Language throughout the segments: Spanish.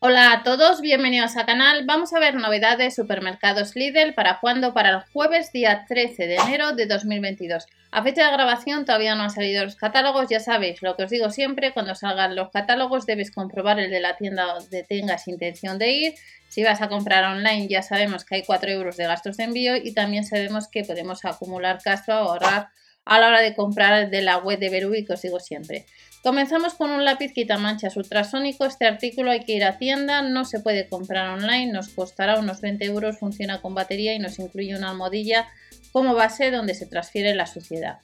Hola a todos, bienvenidos al canal. Vamos a ver novedades de supermercados Lidl para cuando para el jueves día 13 de enero de 2022. A fecha de grabación todavía no han salido los catálogos, ya sabéis lo que os digo siempre, cuando salgan los catálogos debes comprobar el de la tienda donde tengas intención de ir. Si vas a comprar online ya sabemos que hay 4 euros de gastos de envío y también sabemos que podemos acumular gasto, ahorrar a la hora de comprar de la web de Berui que os digo siempre. Comenzamos con un lápiz quitamanchas ultrasónico. Este artículo hay que ir a tienda, no se puede comprar online, nos costará unos 20 euros, funciona con batería y nos incluye una almohadilla como base donde se transfiere la suciedad.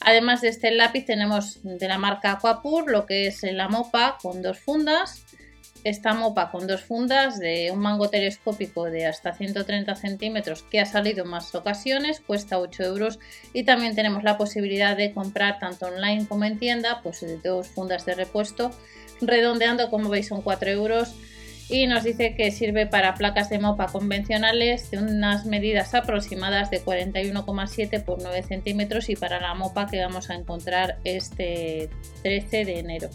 Además de este lápiz tenemos de la marca Aquapur lo que es la mopa con dos fundas esta mopa con dos fundas de un mango telescópico de hasta 130 centímetros que ha salido en más ocasiones, cuesta 8 euros y también tenemos la posibilidad de comprar tanto online como en tienda, pues de dos fundas de repuesto, redondeando como veis son 4 euros y nos dice que sirve para placas de mopa convencionales de unas medidas aproximadas de 41,7 por 9 centímetros y para la mopa que vamos a encontrar este 13 de enero.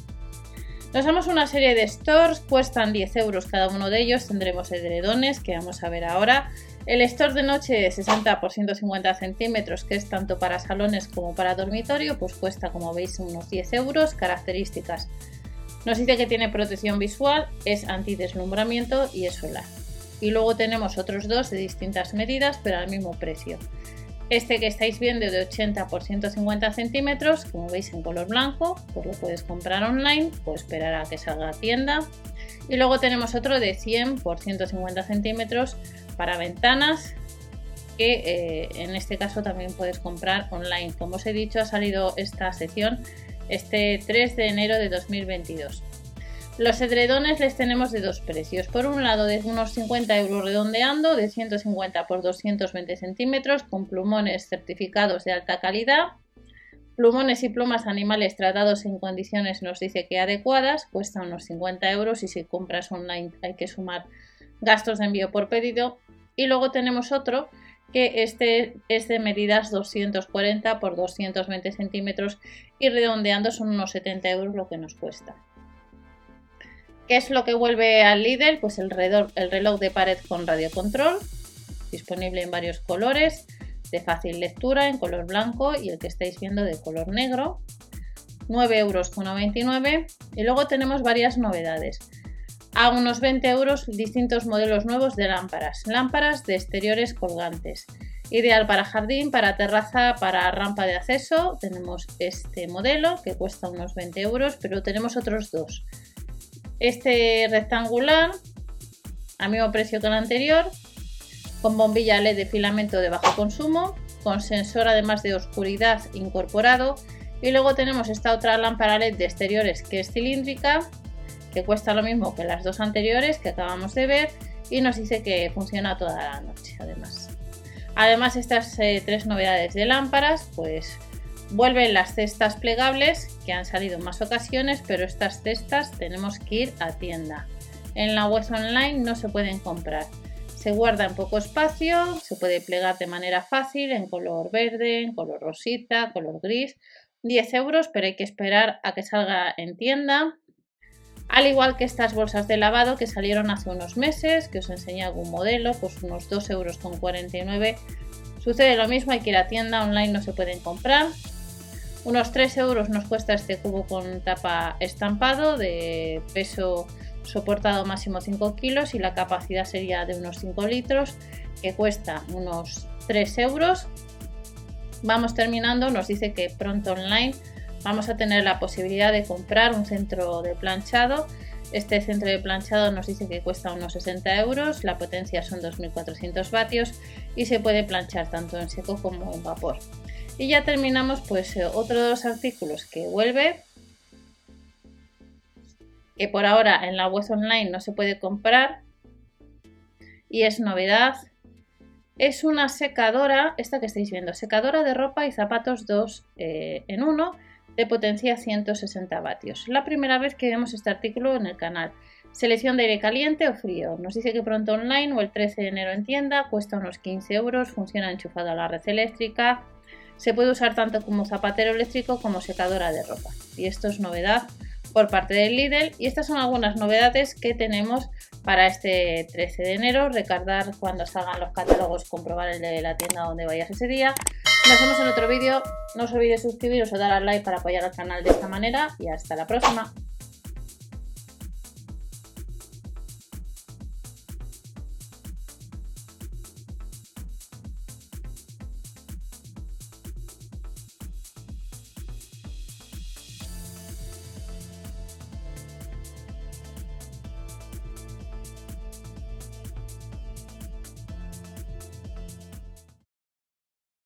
Nos damos una serie de stores, cuestan 10 euros cada uno de ellos, tendremos edredones que vamos a ver ahora. El store de noche 60 por 150 centímetros, que es tanto para salones como para dormitorio, pues cuesta como veis unos 10 euros. Características. Nos dice que tiene protección visual, es antideslumbramiento y es solar. Y luego tenemos otros dos de distintas medidas, pero al mismo precio. Este que estáis viendo de 80 por 150 centímetros, como veis en color blanco, pues lo puedes comprar online o esperar a que salga a tienda. Y luego tenemos otro de 100 por 150 centímetros para ventanas, que eh, en este caso también puedes comprar online. Como os he dicho, ha salido esta sección este 3 de enero de 2022. Los edredones les tenemos de dos precios. Por un lado, de unos 50 euros redondeando, de 150 por 220 centímetros, con plumones certificados de alta calidad. Plumones y plumas animales tratados en condiciones nos dice que adecuadas, cuesta unos 50 euros y si compras online hay que sumar gastos de envío por pedido. Y luego tenemos otro que este es de medidas 240 por 220 centímetros y redondeando son unos 70 euros lo que nos cuesta. ¿Qué es lo que vuelve al líder? Pues el reloj, el reloj de pared con radiocontrol, disponible en varios colores, de fácil lectura en color blanco y el que estáis viendo de color negro. 9,99 euros. Y luego tenemos varias novedades. A unos 20 euros distintos modelos nuevos de lámparas. Lámparas de exteriores colgantes. Ideal para jardín, para terraza, para rampa de acceso. Tenemos este modelo que cuesta unos 20 euros, pero tenemos otros dos. Este rectangular, al mismo precio que el anterior, con bombilla LED de filamento de bajo consumo, con sensor además de oscuridad incorporado. Y luego tenemos esta otra lámpara LED de exteriores que es cilíndrica, que cuesta lo mismo que las dos anteriores que acabamos de ver y nos dice que funciona toda la noche además. Además estas eh, tres novedades de lámparas pues Vuelven las cestas plegables que han salido en más ocasiones, pero estas cestas tenemos que ir a tienda. En la web online no se pueden comprar. Se guarda en poco espacio, se puede plegar de manera fácil en color verde, en color rosita, color gris. 10 euros, pero hay que esperar a que salga en tienda. Al igual que estas bolsas de lavado que salieron hace unos meses, que os enseñé algún modelo, pues unos 2 euros con 49. Sucede lo mismo, hay que ir a tienda, online no se pueden comprar. Unos 3 euros nos cuesta este cubo con tapa estampado de peso soportado máximo 5 kilos y la capacidad sería de unos 5 litros que cuesta unos 3 euros. Vamos terminando, nos dice que pronto online vamos a tener la posibilidad de comprar un centro de planchado. Este centro de planchado nos dice que cuesta unos 60 euros, la potencia son 2400 vatios y se puede planchar tanto en seco como en vapor. Y ya terminamos pues eh, otro de los artículos que vuelve, que por ahora en la web online no se puede comprar y es novedad. Es una secadora, esta que estáis viendo, secadora de ropa y zapatos 2 eh, en 1 de potencia 160 vatios. La primera vez que vemos este artículo en el canal. Selección de aire caliente o frío. Nos dice que pronto online o el 13 de enero en tienda, cuesta unos 15 euros, funciona enchufado a la red eléctrica, se puede usar tanto como zapatero eléctrico como secadora de ropa. Y esto es novedad por parte del Lidl y estas son algunas novedades que tenemos para este 13 de enero. Recordar cuando salgan los catálogos, comprobar el de la tienda donde vayas ese día. Nos vemos en otro vídeo. No os olvidéis suscribiros o dar al like para apoyar al canal de esta manera y hasta la próxima.